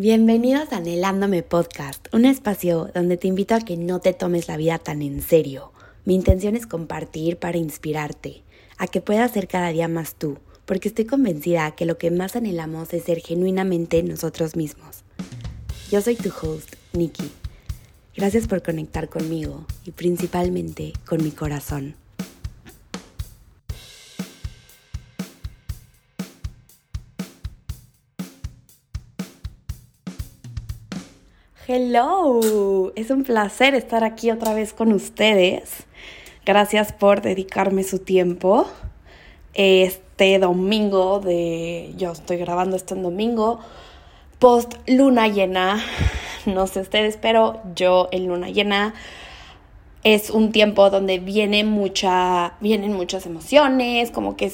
Bienvenidos a Anhelándome Podcast, un espacio donde te invito a que no te tomes la vida tan en serio. Mi intención es compartir para inspirarte, a que puedas ser cada día más tú, porque estoy convencida que lo que más anhelamos es ser genuinamente nosotros mismos. Yo soy tu host, Nikki. Gracias por conectar conmigo y principalmente con mi corazón. Hello, es un placer estar aquí otra vez con ustedes. Gracias por dedicarme su tiempo. Este domingo de... Yo estoy grabando esto en domingo. Post luna llena. No sé ustedes, pero yo en luna llena es un tiempo donde viene mucha, vienen muchas emociones, como que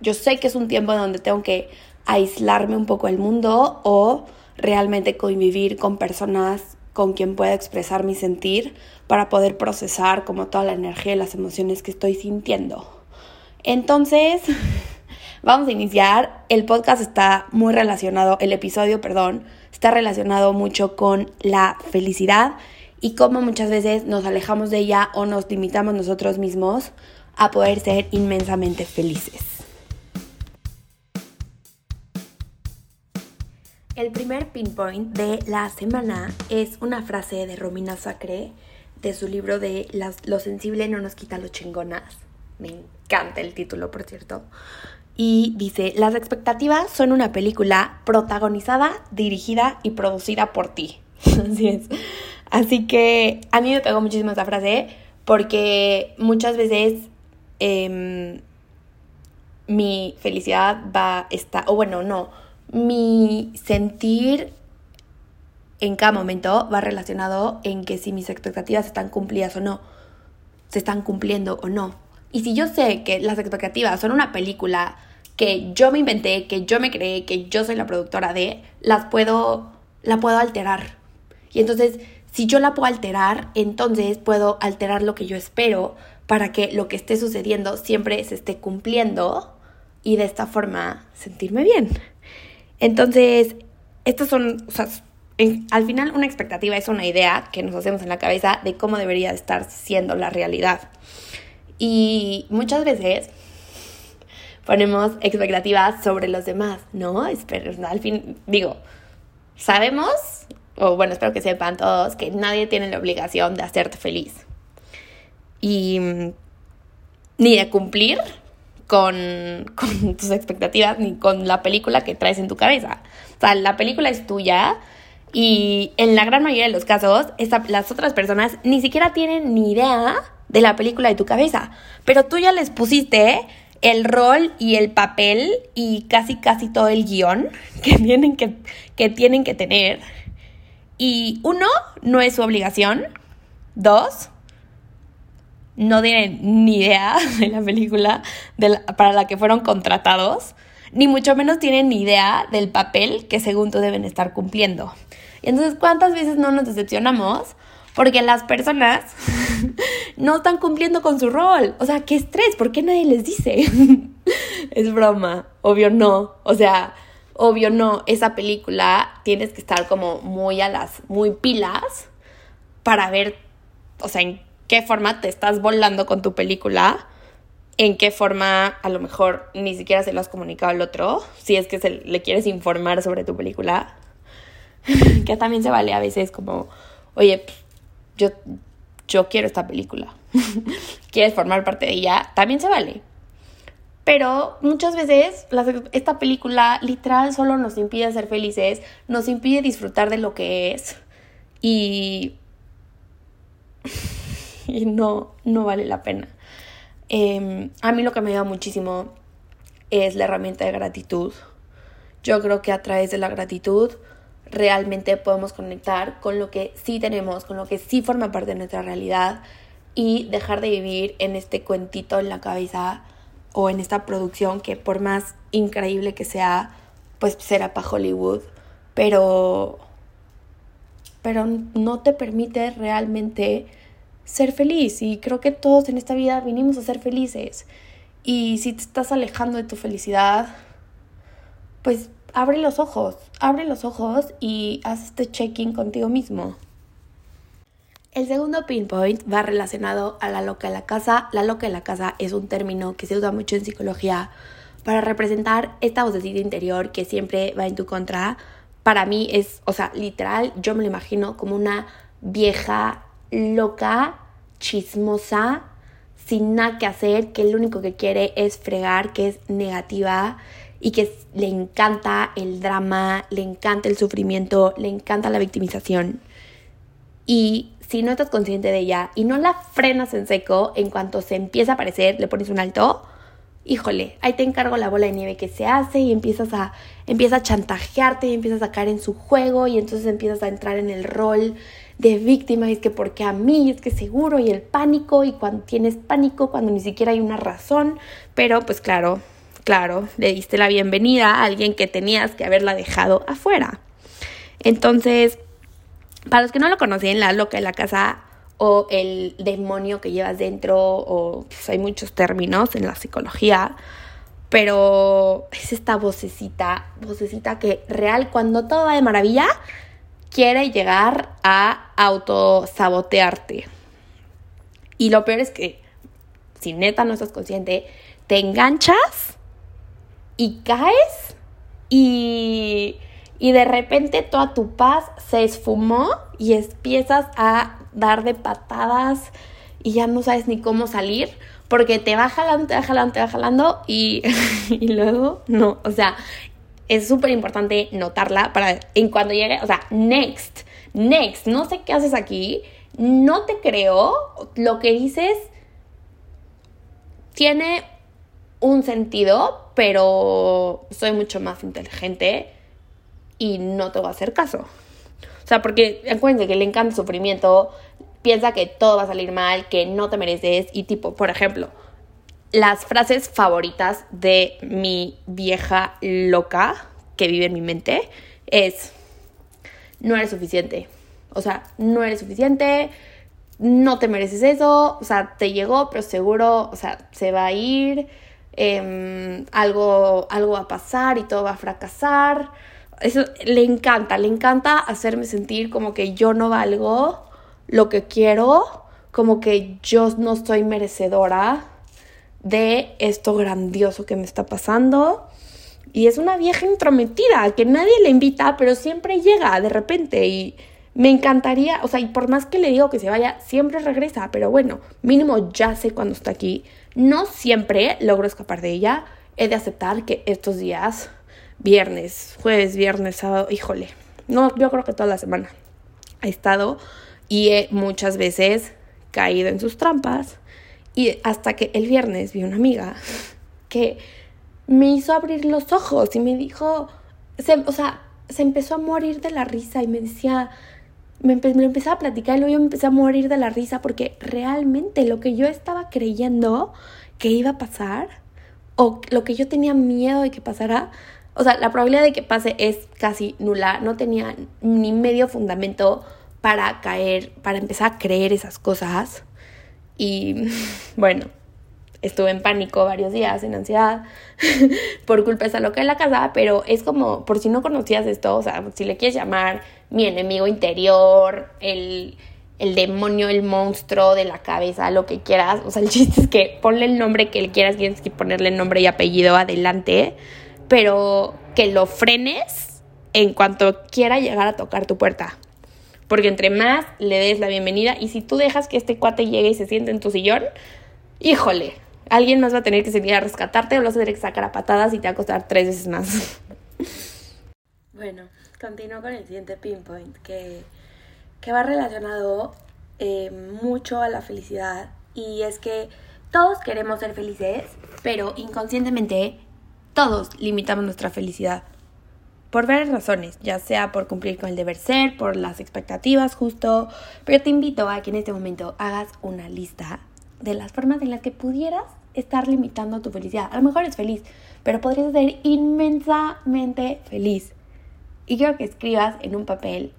yo sé que es un tiempo donde tengo que aislarme un poco del mundo o realmente convivir con personas con quien pueda expresar mi sentir para poder procesar como toda la energía y las emociones que estoy sintiendo. Entonces, vamos a iniciar. El podcast está muy relacionado, el episodio, perdón, está relacionado mucho con la felicidad y cómo muchas veces nos alejamos de ella o nos limitamos nosotros mismos a poder ser inmensamente felices. El primer pinpoint de la semana es una frase de Romina Sacre de su libro de Lo sensible no nos quita lo chingonas. Me encanta el título, por cierto. Y dice, las expectativas son una película protagonizada, dirigida y producida por ti. Así es. Así que a mí me pegó muchísimo esta frase porque muchas veces em, mi felicidad va a estar, o bueno, no, mi sentir en cada momento va relacionado en que si mis expectativas están cumplidas o no, se están cumpliendo o no. Y si yo sé que las expectativas son una película que yo me inventé, que yo me creé, que yo soy la productora de, las puedo, la puedo alterar. Y entonces, si yo la puedo alterar, entonces puedo alterar lo que yo espero para que lo que esté sucediendo siempre se esté cumpliendo y de esta forma sentirme bien. Entonces, estas son, al final una expectativa es una idea que nos hacemos en la cabeza de cómo debería estar siendo la realidad. Y muchas veces ponemos expectativas sobre los demás, ¿no? Al fin, digo, sabemos, o bueno, espero que sepan todos, que nadie tiene la obligación de hacerte feliz. Y ni de cumplir con, tus expectativas ni con la película que traes en tu cabeza. O sea, la película es tuya y en la gran mayoría de los casos las otras personas ni siquiera tienen ni idea de la película de tu cabeza, pero tú ya les pusiste el rol y el papel y casi casi todo el guion que tienen que, que, tienen que tener. Y uno, no es su obligación. Dos, no tienen ni idea de la película para la que fueron contratados, ni mucho menos tienen ni idea del papel que según tú deben estar cumpliendo. Y entonces, ¿cuántas veces no nos decepcionamos? Porque las personas no están cumpliendo con su rol. O sea, qué estrés, ¿por qué nadie les dice? es broma, obvio no. O sea, obvio no. Esa película tienes que estar como muy a las, muy pilas para ver, o sea, en qué forma te estás volando con tu película, en qué forma a lo mejor ni siquiera se lo has comunicado al otro, si es que se, le quieres informar sobre tu película, que también se vale a veces como, oye, yo, yo quiero esta película, quieres formar parte de ella, también se vale. Pero muchas veces esta película literal solo nos impide ser felices, nos impide disfrutar de lo que es y y no, no vale la pena. Em, a mí lo que me ayuda muchísimo es la herramienta de gratitud. Yo creo que a través de la gratitud realmente podemos conectar con lo que sí tenemos, con lo que sí forma parte de nuestra realidad y dejar de vivir en este cuentito en la cabeza o en esta producción que por más increíble que sea, pues será para Hollywood, pero pero no te permite realmente ser feliz y creo que todos en esta vida vinimos a ser felices. Y si te estás alejando de tu felicidad, pues abre los ojos, abre los ojos y haz este check-in contigo mismo. El segundo pinpoint va relacionado a la loca de la casa. La loca de la casa es un término que se usa mucho en psicología para representar esta vocecita interior que siempre va en tu contra. Para mí es, o sea, literal, yo me lo imagino como una vieja loca, chismosa, sin nada que hacer, que lo único que quiere es fregar, que es negativa y que le encanta el drama, le encanta el sufrimiento, le encanta la victimización. Y si no estás consciente de ella y no la frenas en seco, en cuanto se empieza a aparecer, le pones un alto, híjole, ahí te encargo la bola de nieve que se hace y empiezas a, empieza a chantajearte y empiezas a caer en su juego y entonces empiezas a entrar en el rol de víctima es que porque a mí, es que seguro y el pánico y cuando tienes pánico, cuando ni siquiera hay una razón, pero pues claro, claro, le diste la bienvenida a alguien que tenías que haberla dejado afuera. Entonces, para los que no lo conocen, la loca de la casa o el demonio que llevas dentro, o pues, hay muchos términos en la psicología, pero es esta vocecita, vocecita que real, cuando todo va de maravilla, quiere llegar a autosabotearte. Y lo peor es que, si neta no estás consciente, te enganchas y caes y, y de repente toda tu paz se esfumó y empiezas a dar de patadas y ya no sabes ni cómo salir porque te va jalando, te va jalando, te va jalando y, y luego no, o sea, es súper importante notarla para en cuando llegue, o sea, next, next, no sé qué haces aquí, no te creo, lo que dices tiene un sentido, pero soy mucho más inteligente y no te voy a hacer caso. O sea, porque acuérdense que le encanta el sufrimiento, piensa que todo va a salir mal, que no te mereces y tipo, por ejemplo, las frases favoritas de mi vieja loca que vive en mi mente es, no eres suficiente. O sea, no eres suficiente, no te mereces eso, o sea, te llegó, pero seguro, o sea, se va a ir, em, algo, algo va a pasar y todo va a fracasar. Eso le encanta, le encanta hacerme sentir como que yo no valgo lo que quiero, como que yo no soy merecedora de esto grandioso que me está pasando. Y es una vieja intrometida que nadie le invita, pero siempre llega de repente y me encantaría, o sea, y por más que le digo que se vaya, siempre regresa, pero bueno, mínimo ya sé cuando está aquí. No siempre logro escapar de ella. He de aceptar que estos días viernes, jueves, viernes, sábado, híjole, no, yo creo que toda la semana he estado y he muchas veces caído en sus trampas y hasta que el viernes vi una amiga que me hizo abrir los ojos y me dijo, o sea, se empezó a morir de la risa y me decía, me, me empezaba a platicar y luego yo me empecé a morir de la risa porque realmente lo que yo estaba creyendo que iba a pasar o lo que yo tenía miedo de que pasara o sea, la probabilidad de que pase es casi nula. No tenía ni medio fundamento para caer, para empezar a creer esas cosas. Y bueno, estuve en pánico varios días, en ansiedad, por culpa de esa loca en la casa, pero es como, por si no conocías esto, o sea, si le quieres llamar mi enemigo interior, el, el demonio, el monstruo de la cabeza, lo que quieras, o sea, el chiste es que ponle el nombre que le quieras, tienes que ponerle nombre y apellido adelante pero que lo frenes en cuanto quiera llegar a tocar tu puerta. Porque entre más le des la bienvenida y si tú dejas que este cuate llegue y se siente en tu sillón, híjole, alguien más va a tener que salir a rescatarte o lo vas a tener que sacar a patadas y te va a costar tres veces más. Bueno, continúo con el siguiente pinpoint que, que va relacionado eh, mucho a la felicidad y es que todos queremos ser felices, pero inconscientemente todos limitamos nuestra felicidad. Por varias razones, ya sea por cumplir con el deber ser, por las expectativas justo, pero te invito a que en este momento hagas una lista de las formas en las que pudieras estar limitando tu felicidad. A lo mejor es feliz, pero podrías ser inmensamente feliz. Y quiero que escribas en un papel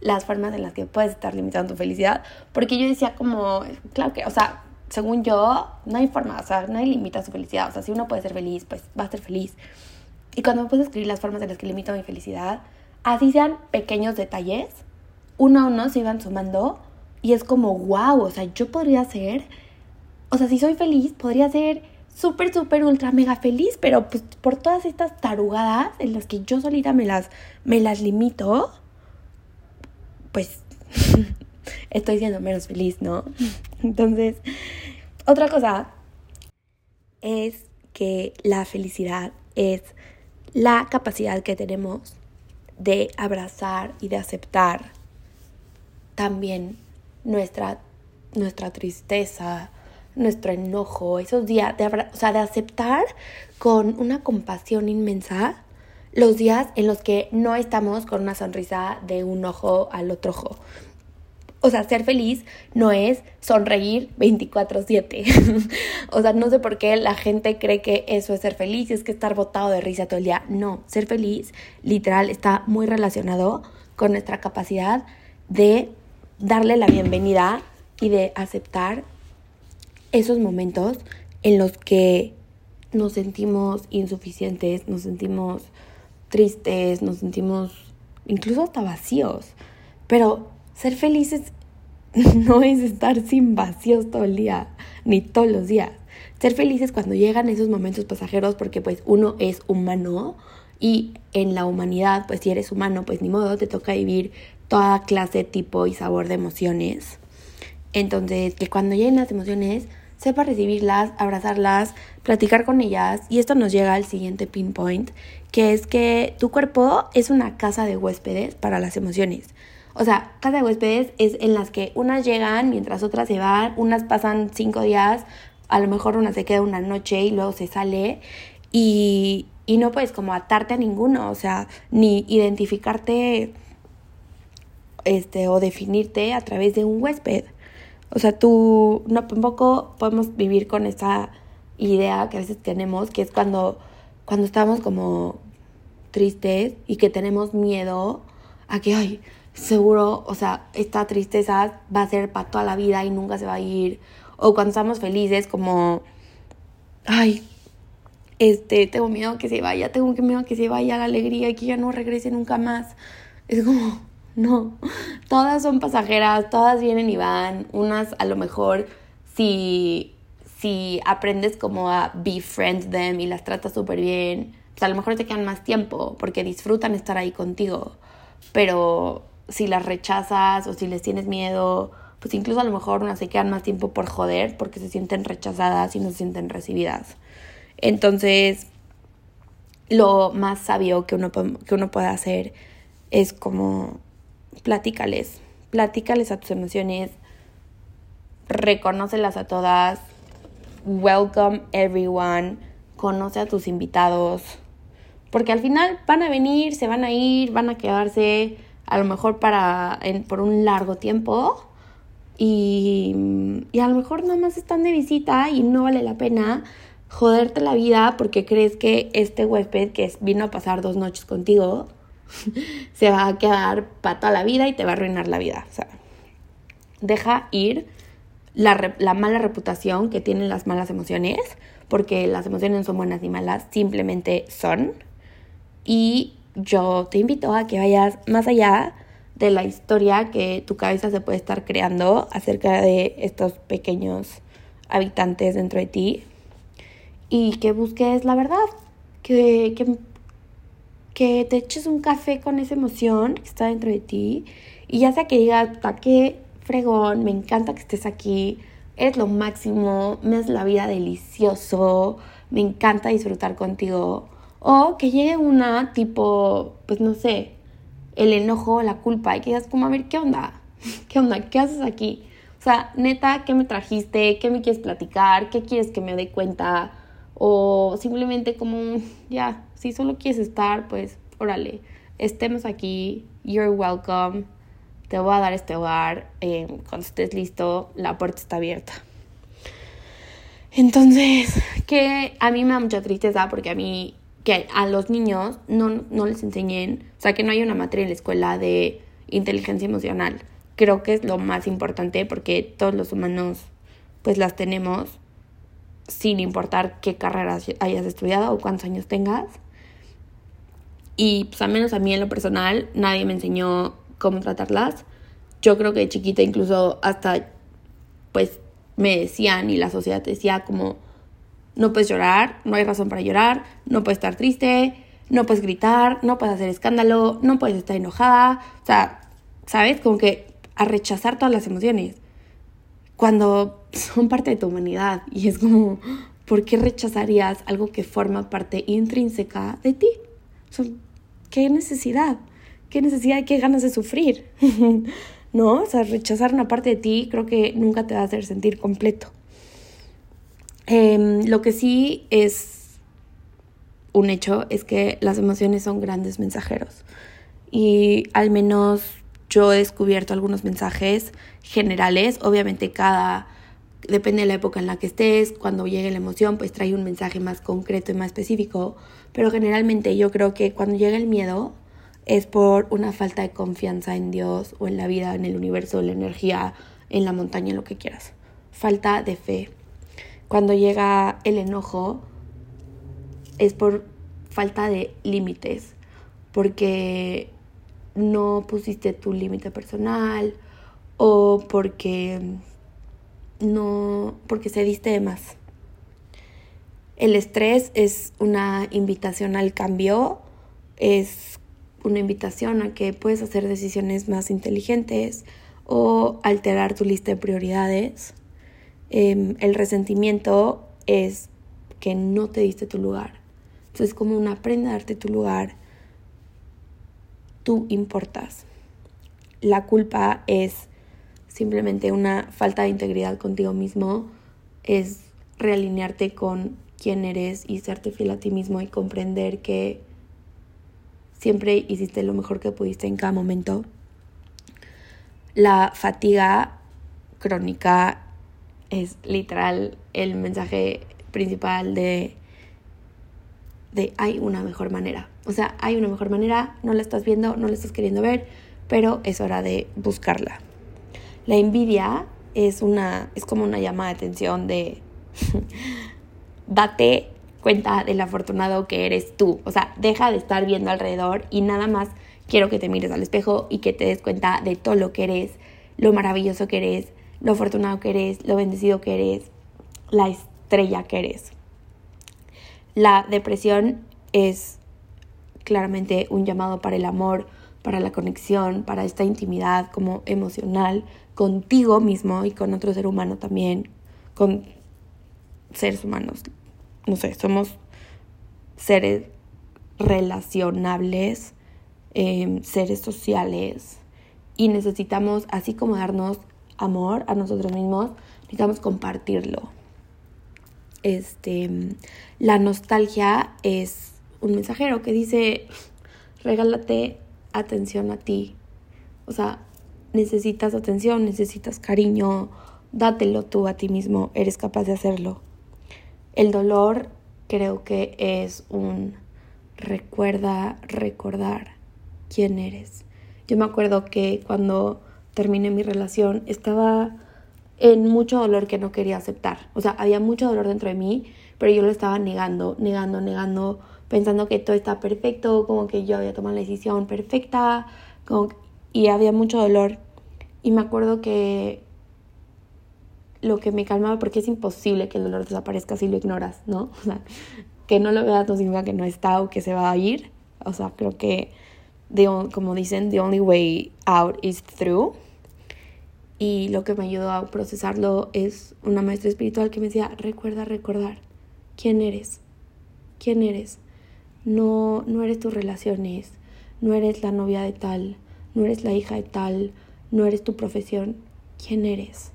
las formas en las que puedes estar limitando tu felicidad, porque yo decía como, claro que, o sea, según yo, no hay forma, o sea, nadie limita su felicidad. O sea, si uno puede ser feliz, pues va a ser feliz. Y cuando me puse a escribir las formas en las que limito mi felicidad, así sean pequeños detalles, uno a uno se iban sumando y es como, wow, o sea, yo podría ser, o sea, si soy feliz, podría ser súper, súper, ultra, mega feliz, pero pues por todas estas tarugadas en las que yo solita me las, me las limito, pues estoy siendo menos feliz, ¿no? Entonces, otra cosa es que la felicidad es la capacidad que tenemos de abrazar y de aceptar también nuestra, nuestra tristeza, nuestro enojo, esos días, de, o sea, de aceptar con una compasión inmensa los días en los que no estamos con una sonrisa de un ojo al otro ojo. O sea, ser feliz no es sonreír 24/7. o sea, no sé por qué la gente cree que eso es ser feliz y es que estar botado de risa todo el día. No, ser feliz literal está muy relacionado con nuestra capacidad de darle la bienvenida y de aceptar esos momentos en los que nos sentimos insuficientes, nos sentimos tristes, nos sentimos incluso hasta vacíos. Pero ser felices no es estar sin vacíos todo el día, ni todos los días. Ser felices cuando llegan esos momentos pasajeros porque pues uno es humano y en la humanidad, pues si eres humano, pues ni modo, te toca vivir toda clase, tipo y sabor de emociones. Entonces, que cuando lleguen las emociones, sepa recibirlas, abrazarlas, platicar con ellas. Y esto nos llega al siguiente pinpoint, que es que tu cuerpo es una casa de huéspedes para las emociones. O sea, casa de huéspedes es en las que unas llegan mientras otras se van, unas pasan cinco días, a lo mejor una se queda una noche y luego se sale y, y no puedes como atarte a ninguno, o sea, ni identificarte este, o definirte a través de un huésped. O sea, tú no tampoco podemos vivir con esa idea que a veces tenemos, que es cuando, cuando estamos como tristes y que tenemos miedo a que, ay, seguro, o sea, esta tristeza va a ser para toda la vida y nunca se va a ir. O cuando estamos felices, como, ay, este, tengo miedo que se vaya, tengo miedo que se vaya la alegría y que ya no regrese nunca más. Es como, no, todas son pasajeras, todas vienen y van. Unas a lo mejor si, si aprendes como a befriend them y las tratas súper bien, pues a lo mejor te quedan más tiempo porque disfrutan estar ahí contigo. Pero si las rechazas o si les tienes miedo, pues incluso a lo mejor unas se quedan más tiempo por joder porque se sienten rechazadas y no se sienten recibidas. Entonces, lo más sabio que uno, que uno puede hacer es como platícales, platícales a tus emociones, reconócelas a todas, welcome everyone, conoce a tus invitados, porque al final van a venir, se van a ir, van a quedarse a lo mejor para, por un largo tiempo y, y a lo mejor nada más están de visita y no vale la pena joderte la vida porque crees que este huésped que vino a pasar dos noches contigo se va a quedar para toda la vida y te va a arruinar la vida. O sea, deja ir la, la mala reputación que tienen las malas emociones, porque las emociones no son buenas ni malas, simplemente son. Y yo te invito a que vayas más allá de la historia que tu cabeza se puede estar creando acerca de estos pequeños habitantes dentro de ti y que busques la verdad, que, que, que te eches un café con esa emoción que está dentro de ti y ya sea que digas, qué fregón, me encanta que estés aquí, es lo máximo, me es la vida delicioso, me encanta disfrutar contigo o que llegue una tipo, pues no sé, el enojo, la culpa, y que digas como, a ver, ¿qué onda? ¿Qué onda? ¿Qué haces aquí? O sea, neta, ¿qué me trajiste? ¿Qué me quieres platicar? ¿Qué quieres que me dé cuenta? O simplemente como, ya, si solo quieres estar, pues, órale, estemos aquí, you're welcome, te voy a dar este hogar, eh, cuando estés listo, la puerta está abierta. Entonces, que a mí me da mucha tristeza porque a mí que a los niños no, no les enseñen, o sea, que no hay una materia en la escuela de inteligencia emocional. Creo que es lo más importante porque todos los humanos pues las tenemos sin importar qué carreras hayas estudiado o cuántos años tengas. y pues al menos a mí en lo personal nadie me enseñó cómo tratarlas. Yo creo que de chiquita incluso hasta pues me decían y la sociedad decía como no puedes llorar, no hay razón para llorar, no puedes estar triste, no puedes gritar, no puedes hacer escándalo, no puedes estar enojada, o sea, ¿sabes? Como que a rechazar todas las emociones cuando son parte de tu humanidad y es como, ¿por qué rechazarías algo que forma parte intrínseca de ti? ¿Qué necesidad? ¿Qué necesidad? ¿Qué ganas de sufrir? ¿No? O sea, rechazar una parte de ti creo que nunca te va a hacer sentir completo. Em, lo que sí es un hecho es que las emociones son grandes mensajeros. Y al menos yo he descubierto algunos mensajes generales. Obviamente cada, depende de la época en la que estés, cuando llegue la emoción, pues trae un mensaje más concreto y más específico. Pero generalmente yo creo que cuando llega el miedo es por una falta de confianza en Dios o en la vida, en el universo, en la energía, en la montaña, lo que quieras. Falta de fe. Cuando llega el enojo es por falta de límites, porque no pusiste tu límite personal o porque no porque cediste de más. El estrés es una invitación al cambio, es una invitación a que puedes hacer decisiones más inteligentes o alterar tu lista de prioridades. Em, el resentimiento es que no te diste tu lugar. Entonces es como una aprenda a darte tu lugar tú importas. La culpa es simplemente una falta de integridad contigo mismo, es realinearte con quién eres y serte fiel a ti mismo y comprender que siempre hiciste lo mejor que pudiste en cada momento. La fatiga crónica es literal el mensaje principal de, de hay una mejor manera. O sea, hay una mejor manera, no la estás viendo, no la estás queriendo ver, pero es hora de buscarla. La envidia es una es como una llamada de atención de date cuenta del afortunado que eres tú. O sea, deja de estar viendo alrededor y nada más quiero que te mires al espejo y que te des cuenta de todo lo que eres, lo maravilloso que eres, lo afortunado que eres, lo bendecido que eres, la estrella que eres. La depresión es claramente un llamado para el amor, para la conexión, para esta intimidad como emocional contigo mismo y con otro ser humano también, con seres humanos. No sé, somos seres relacionables, em, seres sociales y necesitamos, así como darnos amor a nosotros mismos, necesitamos compartirlo. Este, la nostalgia es un mensajero que dice, regálate atención a ti. O sea, necesitas atención, necesitas cariño, dátelo tú a ti mismo, eres capaz de hacerlo. El dolor creo que es un recuerda recordar quién eres. Yo me acuerdo que cuando terminé mi relación estaba en mucho dolor que no quería aceptar. O sea, había mucho dolor dentro de mí, pero yo lo estaba negando, negando, negando pensando que todo está perfecto, como que yo había tomado la decisión perfecta, y había mucho dolor. Y me acuerdo que lo que me calmaba, porque es imposible que el dolor desaparezca si lo ignoras, ¿no? O sea, que no lo veas no significa que no está o que se va a ir. O sea, creo que, como dicen, the only way out is through. Y lo que me ayudó a procesarlo es una maestra espiritual que me decía, recuerda recordar quién eres, quién eres, no, no eres tus relaciones, no eres la novia de tal, no eres la hija de tal, no eres tu profesión, ¿quién eres?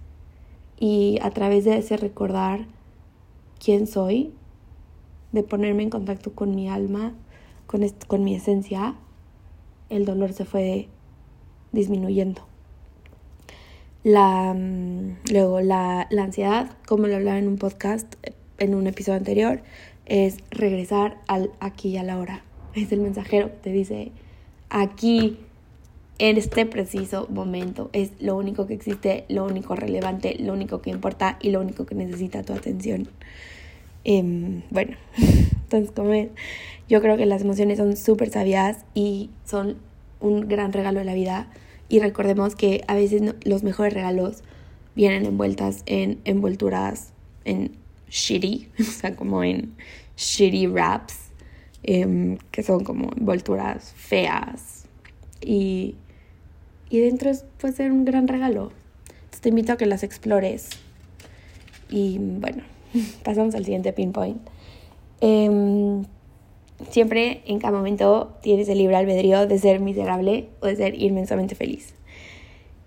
Y a través de ese recordar quién soy, de ponerme en contacto con mi alma, con, con mi esencia, el dolor se fue disminuyendo. La, mm, luego, la, ansiedad, como lo hablaba en un podcast, en un episodio anterior, es regresar al aquí y a la hora. Es el mensajero que te dice, aquí, en este preciso momento, es lo único que existe, lo único relevante, lo único que importa y lo único que necesita tu atención. Em, bueno, Entonces, como yo creo que las emociones son súper sabias y son un gran regalo de la vida. Y recordemos que a veces los mejores regalos vienen envueltas en envolturas en shitty, o sea, como en shitty wraps, em, que son como envolturas feas. Y, y dentro puede ser un gran regalo. Te invito a que las explores. Y bueno, pasamos al siguiente pinpoint. Eh, siempre, en cada momento, tienes el libre albedrío de ser miserable o de ser inmensamente feliz.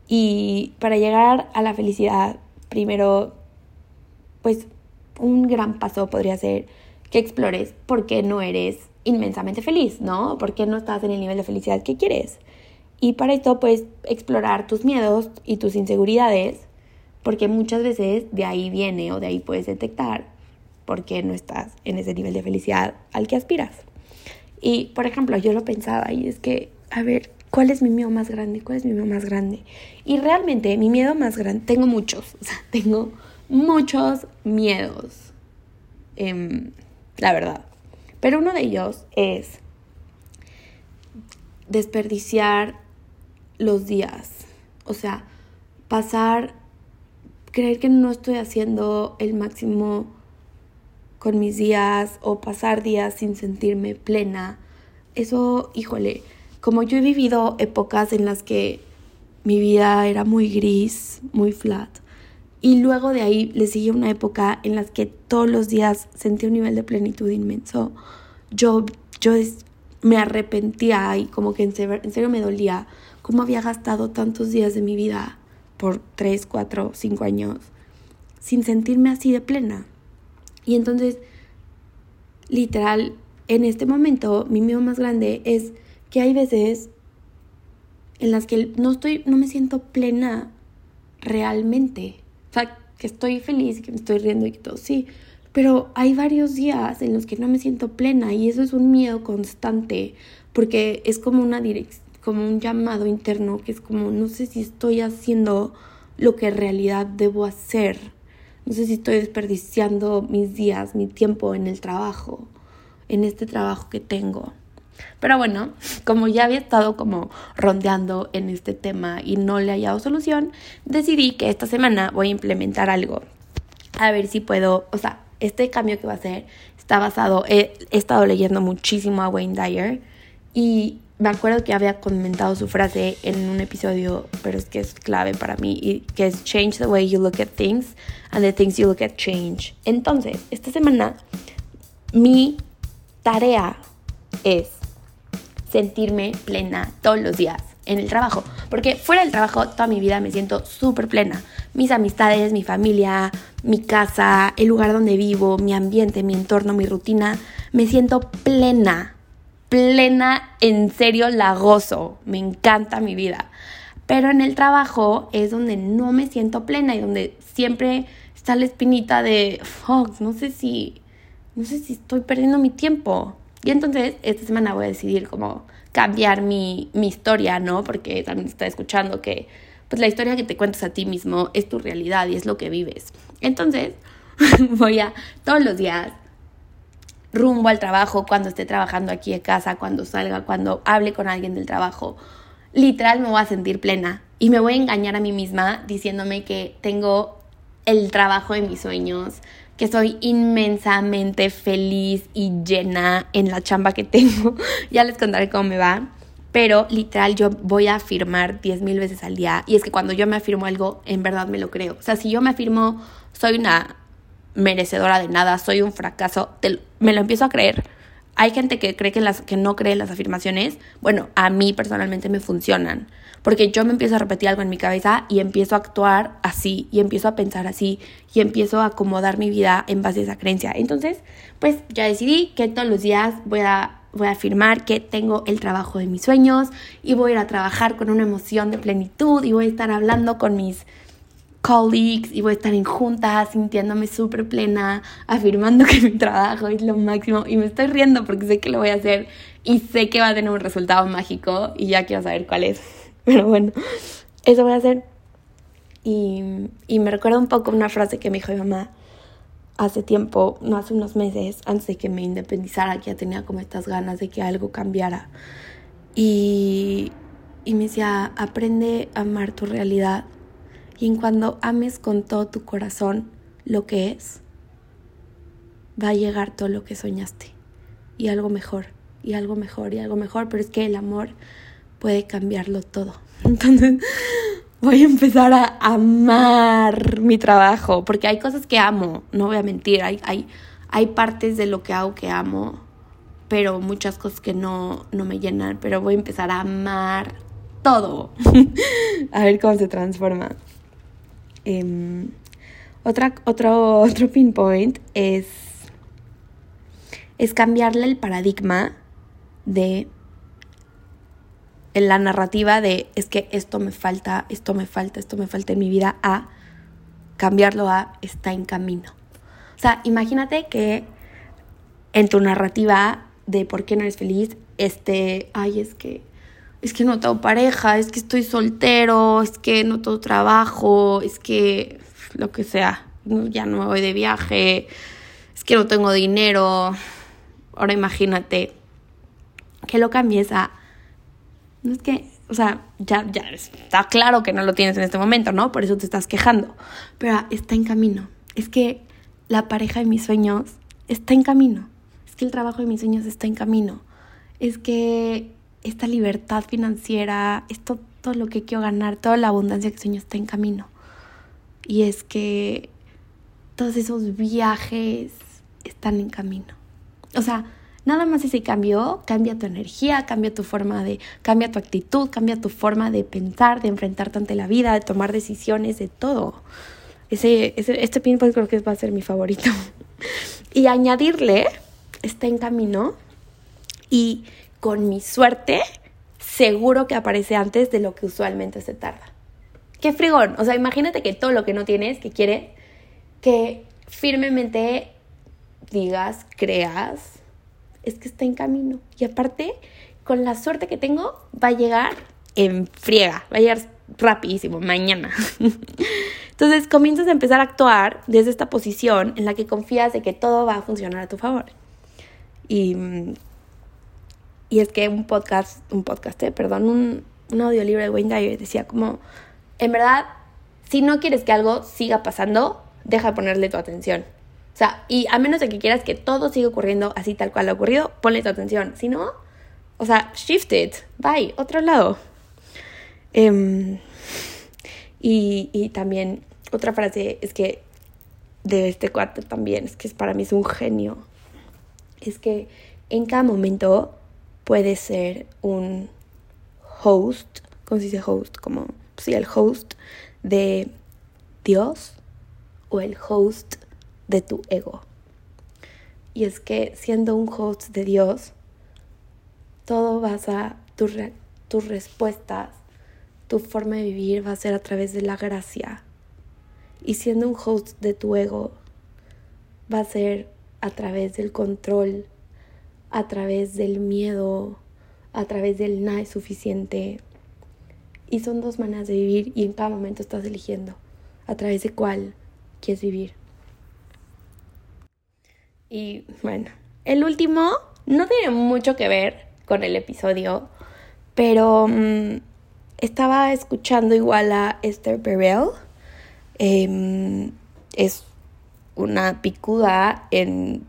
Y para llegar a la felicidad, primero, pues un gran paso podría ser que explores por qué no eres inmensamente feliz, ¿no? ¿Por qué no estás en el nivel de felicidad que quieres? Y para esto, pues, explorar tus miedos y tus inseguridades, porque muchas veces de ahí viene o de ahí puedes detectar por qué no estás en ese nivel de felicidad al que aspiras. Y, por ejemplo, yo lo pensaba y es que, a ver, ¿cuál es mi miedo más grande? ¿Cuál es mi miedo más grande? Y realmente mi miedo más grande, tengo muchos, o sea, tengo muchos miedos, em, la verdad. Pero uno de ellos es desperdiciar los días, o sea, pasar, creer que no estoy haciendo el máximo con mis días o pasar días sin sentirme plena. Eso, híjole, como yo he vivido épocas en las que mi vida era muy gris, muy flat, y luego de ahí le sigue una época en las que todos los días sentí un nivel de plenitud inmenso. Yo, yo me arrepentía y como que en serio, en serio me dolía cómo había gastado tantos días de mi vida por 3, 4, 5 años sin sentirme así de plena. Y entonces, literal, en este momento, mi miedo más grande es que hay veces en las que no estoy, no me siento plena realmente. O sea, que estoy feliz, que me estoy riendo y todo, sí. Pero hay varios días en los que no me siento plena y eso es un miedo constante porque es como una como un llamado interno que es como no sé si estoy haciendo lo que en realidad debo hacer. No sé si estoy desperdiciando mis días, mi tiempo en el trabajo, en este trabajo que tengo. Pero bueno, como ya había estado como rondeando en este tema y no le hallado solución, decidí que esta semana voy a implementar algo. A ver si puedo, o sea, este cambio que va a hacer está basado, he estado leyendo muchísimo a Wayne Dyer y me acuerdo que había comentado su frase en un episodio, pero es que es clave para mí, y que es change the way you look at things and the things you look at change. Entonces, esta semana mi tarea es sentirme plena todos los días en el trabajo. Porque fuera del trabajo toda mi vida me siento súper plena. Mis amistades, mi familia, mi casa, el lugar donde vivo, mi ambiente, mi entorno, mi rutina, me siento plena. Plena, en serio la gozo. Me encanta mi vida. Pero en el trabajo es donde no me siento plena y donde siempre está la espinita de, fuck, no sé si, no sé si estoy perdiendo mi tiempo. Y entonces esta semana voy a decidir cómo cambiar mi, mi historia, ¿no? Porque también está escuchando que pues la historia que te cuentas a ti mismo es tu realidad y es lo que vives. Entonces voy a todos los días rumbo al trabajo, cuando esté trabajando aquí en casa, cuando salga, cuando hable con alguien del trabajo, literal me voy a sentir plena y me voy a engañar a mí misma diciéndome que tengo el trabajo de mis sueños, que soy inmensamente feliz y llena en la chamba que tengo. ya les contaré cómo me va. Pero literal yo voy a afirmar 10 mil veces al día. Y es que cuando yo me afirmo algo, en verdad me lo creo. O sea, si yo me afirmo, soy una merecedora de nada, soy un fracaso, me lo empiezo a creer. Hay gente que cree que, las, que no cree en las afirmaciones. Bueno, a mí personalmente me funcionan porque yo me empiezo a repetir algo en mi cabeza y empiezo a actuar así y empiezo a pensar así y empiezo a acomodar mi vida en base a esa creencia. Entonces, pues ya decidí que todos los días voy a voy a afirmar que tengo el trabajo de mis sueños y voy a ir a trabajar con una emoción de plenitud y voy a estar hablando con mis colleagues y voy a estar en juntas sintiéndome súper plena, afirmando que mi trabajo es lo máximo y me estoy riendo porque sé que lo voy a hacer y sé que va a tener un resultado mágico y ya quiero saber cuál es. Pero bueno, eso voy a hacer. Y, y me recuerda un poco una frase que me dijo mi mamá hace tiempo, no hace unos meses, antes de que me independizara, que ya tenía como estas ganas de que algo cambiara. Y, y me decía, aprende a amar tu realidad. Y en cuando ames con todo tu corazón lo que es, va a llegar todo lo que soñaste. Y algo mejor, y algo mejor, y algo mejor. Pero es que el amor puede cambiarlo todo. Entonces, voy a empezar a amar mi trabajo, porque hay cosas que amo, no voy a mentir, hay, hay, hay partes de lo que hago que amo, pero muchas cosas que no, no me llenan, pero voy a empezar a amar todo. a ver cómo se transforma. Em, otra, otro, otro pinpoint es, es cambiarle el paradigma de en la narrativa de es que esto me falta, esto me falta, esto me falta en mi vida, a cambiarlo a está en camino. O sea, imagínate que en tu narrativa de por qué no eres feliz, este, ay, es que es que no tengo pareja, es que estoy soltero, es que no tengo trabajo, es que lo que sea, ya no me voy de viaje, es que no tengo dinero. Ahora imagínate que lo cambies a no es que, o sea, ya, ya está claro que no lo tienes en este momento, ¿no? Por eso te estás quejando. Pero está en camino. Es que la pareja de mis sueños está en camino. Es que el trabajo de mis sueños está en camino. Es que esta libertad financiera, esto, todo lo que quiero ganar, toda la abundancia que sueño está en camino. Y es que todos esos viajes están en camino. O sea, Nada más ese cambio cambia tu energía, cambia tu forma de, cambia tu actitud, cambia tu forma de pensar, de enfrentarte ante la vida, de tomar decisiones, de todo. Ese, ese, este pinpoint creo que va a ser mi favorito. y añadirle, está en camino y con mi suerte, seguro que aparece antes de lo que usualmente se tarda. Qué frigón. O sea, imagínate que todo lo que no tienes, que quieres, que firmemente digas, creas, es que está en camino. Y aparte, con la suerte que tengo, va a llegar en friega, va a llegar rapidísimo, mañana. Entonces comienzas a empezar a actuar desde esta posición en la que confías de que todo va a funcionar a tu favor. Y, y es que un podcast, un podcast, eh, perdón, un, un audiolibro de Wayne Dyer decía como, en verdad, si no quieres que algo siga pasando, deja de ponerle tu atención. O sea, y a menos de que quieras que todo siga ocurriendo así tal cual ha ocurrido, ponle tu atención. Si no, o sea, shift it, bye, otro lado. Em, y, y también otra frase es que de este cuarto también, es que para mí es un genio, es que en cada momento puede ser un host, ¿cómo se dice host? Como, sí, el host de Dios o el host de tu ego. Y es que siendo un host de Dios, todo vas a, tus respuestas, tu forma de vivir va a ser a través de la gracia. Y siendo un host de tu ego, va a ser a través del control, a través del miedo, a través del nada es suficiente. Y son dos maneras de vivir y en cada momento estás eligiendo a través de cuál quieres vivir. Y bueno, el último no tiene mucho que ver con el episodio, pero mm, estaba escuchando igual a Esther Perel. Em, es una picuda en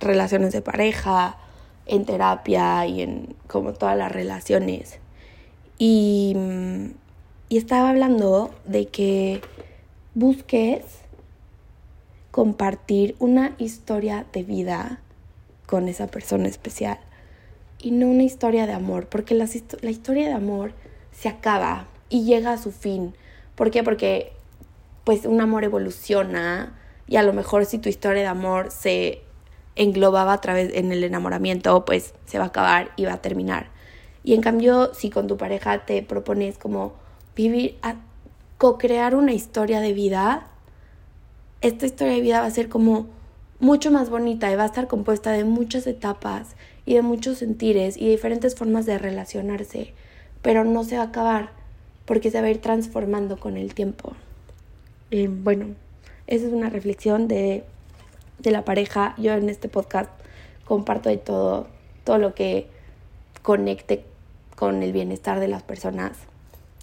relaciones de pareja, en terapia y en como todas las relaciones. Y, mm, y estaba hablando de que busques compartir una historia de vida con esa persona especial y no una historia de amor, porque la, la historia de amor se acaba y llega a su fin. ¿Por qué? Porque pues un amor evoluciona y a lo mejor si tu historia de amor se englobaba a través en el enamoramiento, pues se va a acabar y va a terminar. Y en cambio, si con tu pareja te propones como vivir, co-crear una historia de vida, esta historia de vida va a ser como mucho más bonita y va a estar compuesta de muchas etapas y de muchos sentires y diferentes formas de relacionarse, pero no se va a acabar porque se va a ir transformando con el tiempo. bueno, esa es una reflexión de de la pareja. Yo en este podcast comparto de todo, todo lo que conecte con el bienestar de las personas.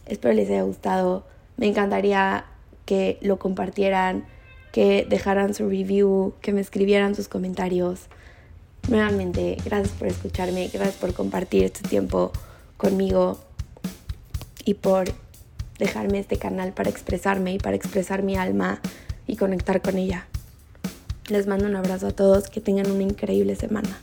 Espero les haya gustado. Me encantaría que lo compartieran, que dejaran su review, que me escribieran sus comentarios. Nuevamente, gracias por escucharme, gracias por compartir este tiempo conmigo y por dejarme este canal para expresarme y para expresar mi alma y conectar con ella. Les mando un abrazo a todos, que tengan una increíble semana.